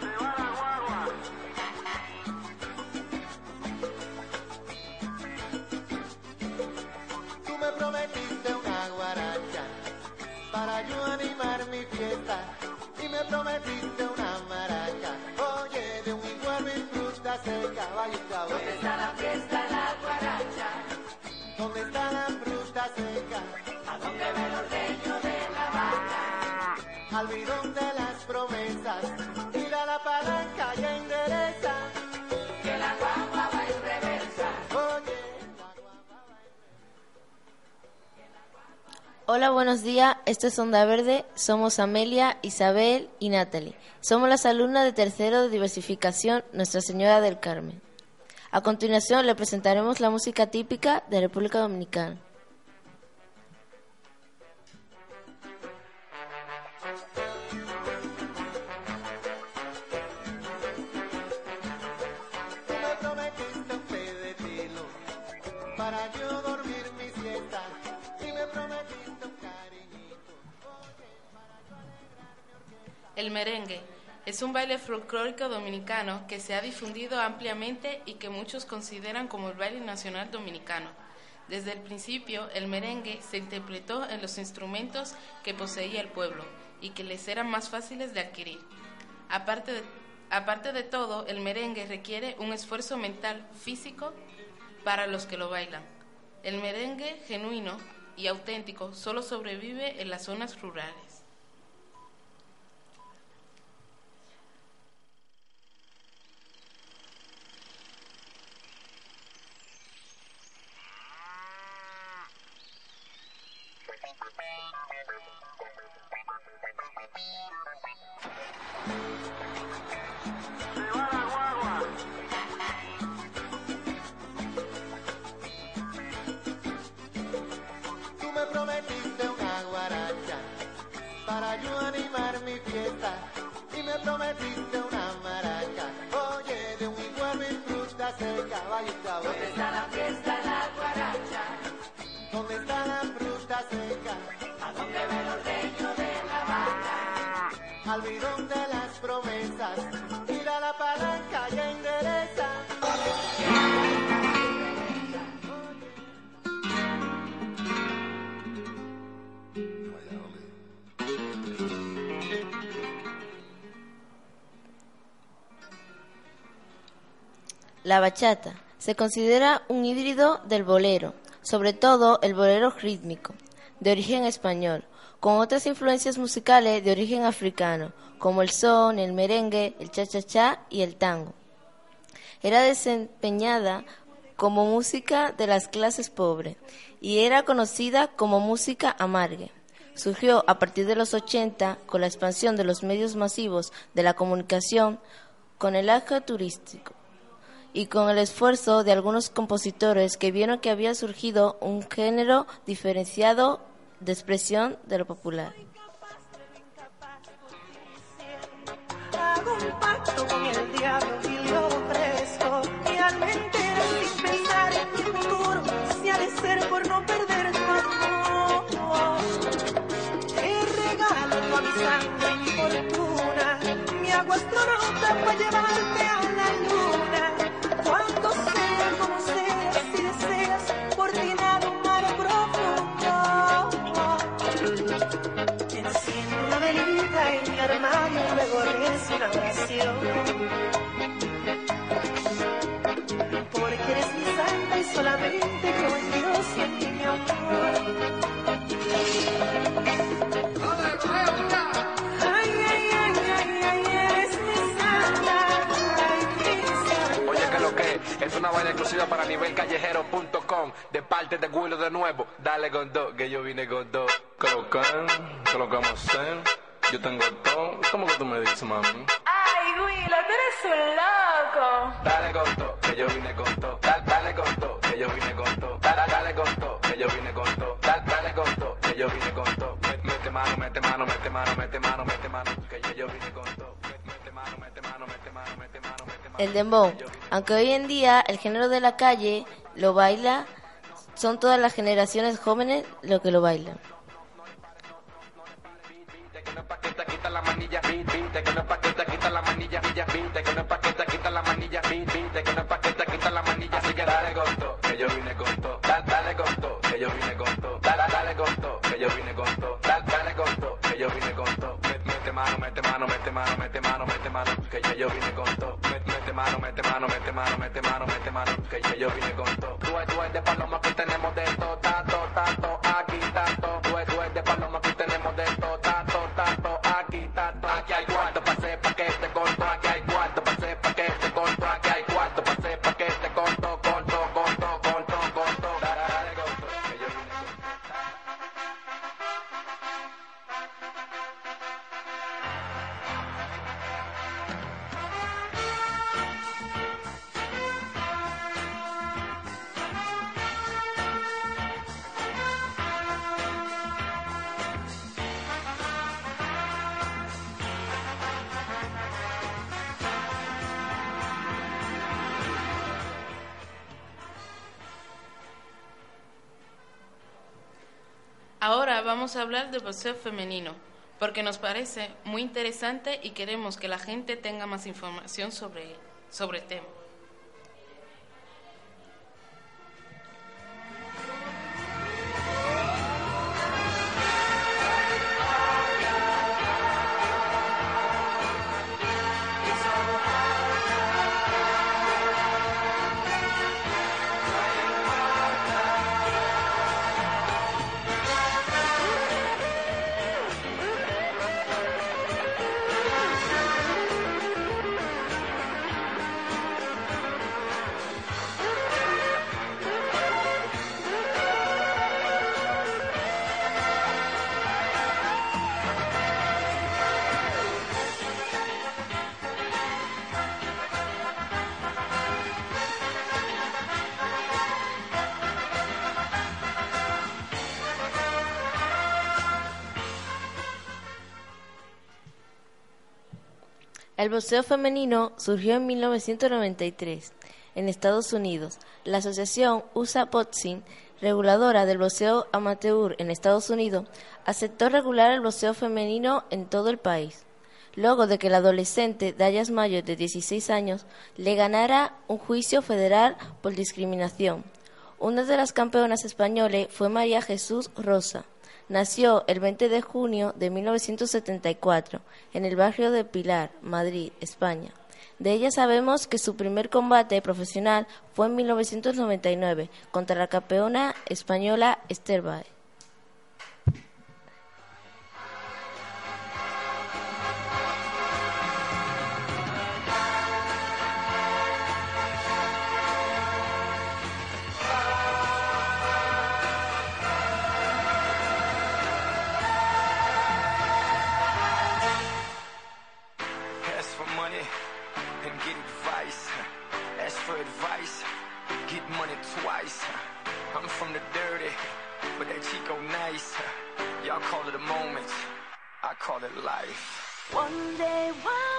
¡Se va la guagua! Tú me prometiste una guaracha para yo animar mi fiesta. Y me prometiste una maracha. Oye, de un igual me gusta seca, vaya un caballo. Hola, buenos días. Esto es Onda Verde. Somos Amelia, Isabel y Natalie. Somos las alumnas de tercero de diversificación Nuestra Señora del Carmen. A continuación le presentaremos la música típica de República Dominicana. El merengue es un baile folclórico dominicano que se ha difundido ampliamente y que muchos consideran como el baile nacional dominicano. Desde el principio, el merengue se interpretó en los instrumentos que poseía el pueblo y que les eran más fáciles de adquirir. Aparte de, aparte de todo, el merengue requiere un esfuerzo mental físico para los que lo bailan. El merengue genuino y auténtico solo sobrevive en las zonas rurales. La bachata se considera un híbrido del bolero, sobre todo el bolero rítmico, de origen español, con otras influencias musicales de origen africano, como el son, el merengue, el cha-cha-cha y el tango. Era desempeñada como música de las clases pobres y era conocida como música amargue. Surgió a partir de los 80 con la expansión de los medios masivos de la comunicación con el auge turístico y con el esfuerzo de algunos compositores que vieron que había surgido un género diferenciado de expresión de lo popular. Porque eres mi santa y solamente creo en Dios y en ti, mi amor. Ay, ay, ay, ay, ay, eres mi santa, ay, mi santa. Oye, que lo que es una vaina exclusiva para nivelcallejero.com de parte de Willow de nuevo. Dale con dos, que yo vine con dos. Colocan, colocamos hacer. Yo tengo todo. ¿Cómo que tú me dices, mami? Ay, Willow, tú eres un loco. Dale con dos, que yo vine con dos. Dale, dale con dos, que yo vine con dos. Dale, dale con dos, que yo vine con dos. Dale, dale con dos, que yo vine con dos. Mete, mano, mete mano, mete mano, mete mano, mete mano, que yo, vine con. Mete, mete mano, mete mano, mete mano, mete mano, mete mano. El dembow, aunque hoy en día el género de la calle lo baila Son todas las generaciones jóvenes lo que lo bailan. Manilla, villa, viste que no es pa' que te quita la manilla, vi- viste que no es pa' que te quita la manilla, así que dale con que yo vine con todo, dale, dale con que yo vine con todo, dale, dale con que yo vine con todo, dale, dale con todo, que yo vine con todo, Met- mete mano, mete mano, mete mano, mete mano, mete mano, que ya yo vine con todo, Met- mete mano, mete mano, mete mano, mete mano, mete mano, que ya yo vine con todo, tú eres, de paloma, aquí tenemos de todo, tanto, tanto, aquí tanto, tú eres, de paloma, aquí tenemos de todo, tanto, tanto, aquí tanto, vamos a hablar del boxeo femenino, porque nos parece muy interesante y queremos que la gente tenga más información sobre, sobre el tema. El boxeo femenino surgió en 1993 en Estados Unidos. La asociación USA Boxing, reguladora del boxeo amateur en Estados Unidos, aceptó regular el boxeo femenino en todo el país. Luego de que la adolescente Dayas Mayo, de 16 años, le ganara un juicio federal por discriminación. Una de las campeonas españoles fue María Jesús Rosa. Nació el 20 de junio de 1974 en el barrio de Pilar, Madrid, España. De ella sabemos que su primer combate profesional fue en 1999 contra la campeona española Esther Baez. day one.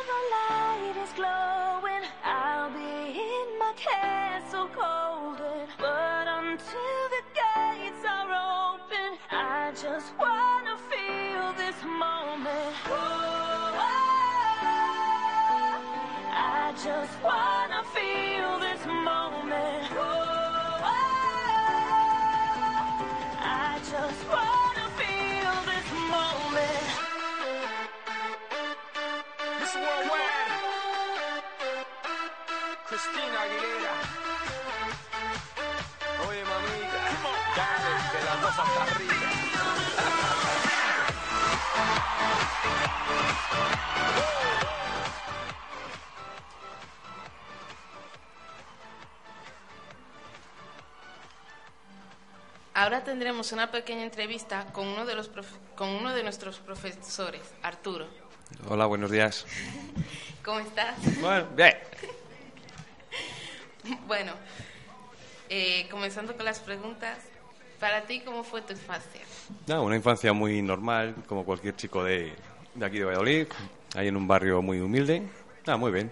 Ahora tendremos una pequeña entrevista con uno de, los con uno de nuestros profesores, Arturo. Hola, buenos días. ¿Cómo estás? Bueno, bien. Bueno, eh, comenzando con las preguntas, para ti, ¿cómo fue tu infancia? Nada, una infancia muy normal, como cualquier chico de, de aquí de Valladolid, ahí en un barrio muy humilde. Nada, muy bien.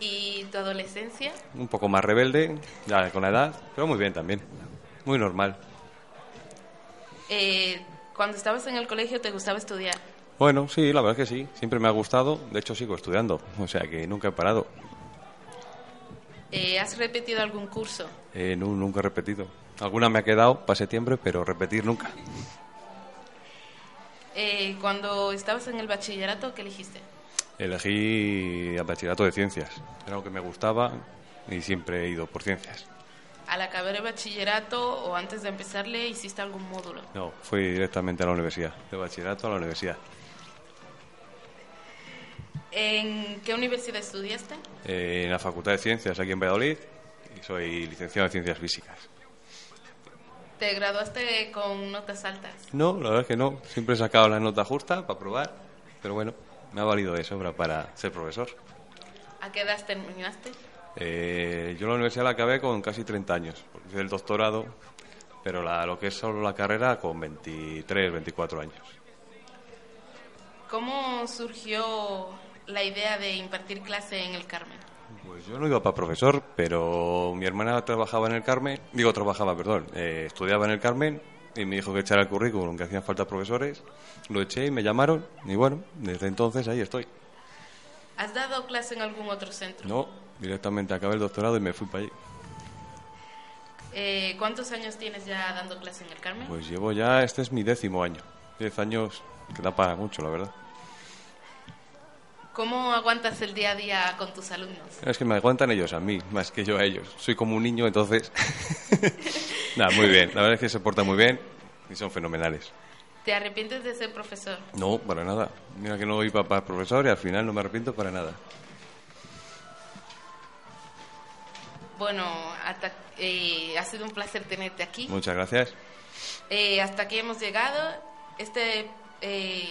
¿Y tu adolescencia? Un poco más rebelde, ya con la edad, pero muy bien también. Muy normal. Eh, cuando estabas en el colegio, ¿te gustaba estudiar? Bueno, sí, la verdad es que sí. Siempre me ha gustado. De hecho, sigo estudiando. O sea que nunca he parado. Eh, ¿Has repetido algún curso? Eh, nu- nunca he repetido. Alguna me ha quedado para septiembre, pero repetir nunca. Eh, cuando estabas en el bachillerato, ¿qué elegiste? Elegí el bachillerato de ciencias. Era lo que me gustaba y siempre he ido por ciencias. ¿Al acabar el bachillerato o antes de empezarle hiciste algún módulo? No, fui directamente a la universidad. De bachillerato a la universidad. ¿En qué universidad estudiaste? Eh, en la Facultad de Ciencias aquí en Valladolid y soy licenciado en Ciencias Físicas. ¿Te graduaste con notas altas? No, la verdad es que no. Siempre he sacado la nota justa para probar, pero bueno, me ha valido de sobra para ser profesor. ¿A qué edad terminaste? Eh, yo la universidad la acabé con casi 30 años, porque hice el doctorado, pero la- lo que es solo la carrera con 23, 24 años. ¿Cómo surgió la idea de impartir clase en el Carmen? Pues yo no iba para profesor, pero mi hermana trabajaba en el Carmen, digo trabajaba, perdón, eh, estudiaba en el Carmen y me dijo que echara el currículum, que hacían falta profesores, lo eché y me llamaron y bueno, desde entonces ahí estoy. ¿Has dado clase en algún otro centro? No, directamente acabé el doctorado y me fui para allí. Eh, ¿Cuántos años tienes ya dando clase en el Carmen? Pues llevo ya, este es mi décimo año, diez años, que da para mucho, la verdad. ¿Cómo aguantas el día a día con tus alumnos? Es que me aguantan ellos a mí, más que yo a ellos. Soy como un niño, entonces... Nada, muy bien. La verdad es que se portan muy bien y son fenomenales. ¿Te arrepientes de ser profesor? No, para nada. Mira que no iba para profesor y al final no me arrepiento para nada. Bueno, hasta- eh, ha sido un placer tenerte aquí. Muchas gracias. Eh, hasta aquí hemos llegado. Este, eh,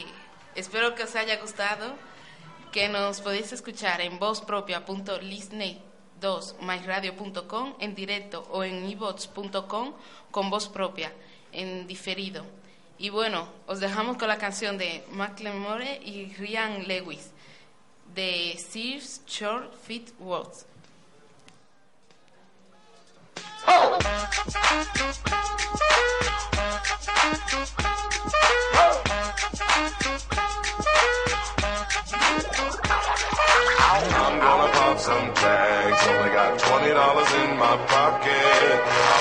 espero que os haya gustado. Que nos podéis escuchar en vozpropia.listening2myradio.com en directo o en ivox.com con voz propia en diferido. Y bueno, os dejamos con la canción de Macklemore y Ryan Lewis de Sears Short Fit Words. I'm gonna pop some tags. Only got twenty dollars in my pocket.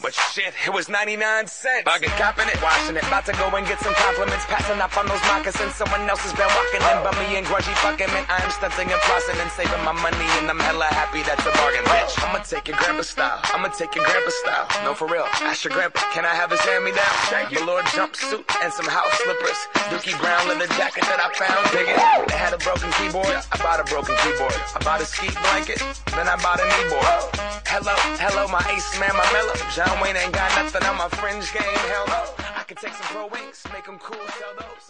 But shit, it was 99 cents. Bargain copping it, washing it. About to go and get some compliments. Passing up on those moccasins. Someone else has been walking in. Bummy and grudgy fucking man. I am stunting and flossing and saving my money. And I'm hella happy that's a bargain, bitch. I'ma take your grandpa style. I'ma take your grandpa style. No, for real. Ask your grandpa, can I have his hand me down? Velour jumpsuit and some house slippers. Dookie brown leather jacket that I found. Dig it. They had a broken keyboard. I bought a broken keyboard. I bought a ski blanket. Then I bought a kneeboard. Hello, hello, my ace man, my mellow. John Wayne ain't got nothing on my fringe game. Hell no. I can take some pro wings, make them cool, sell those.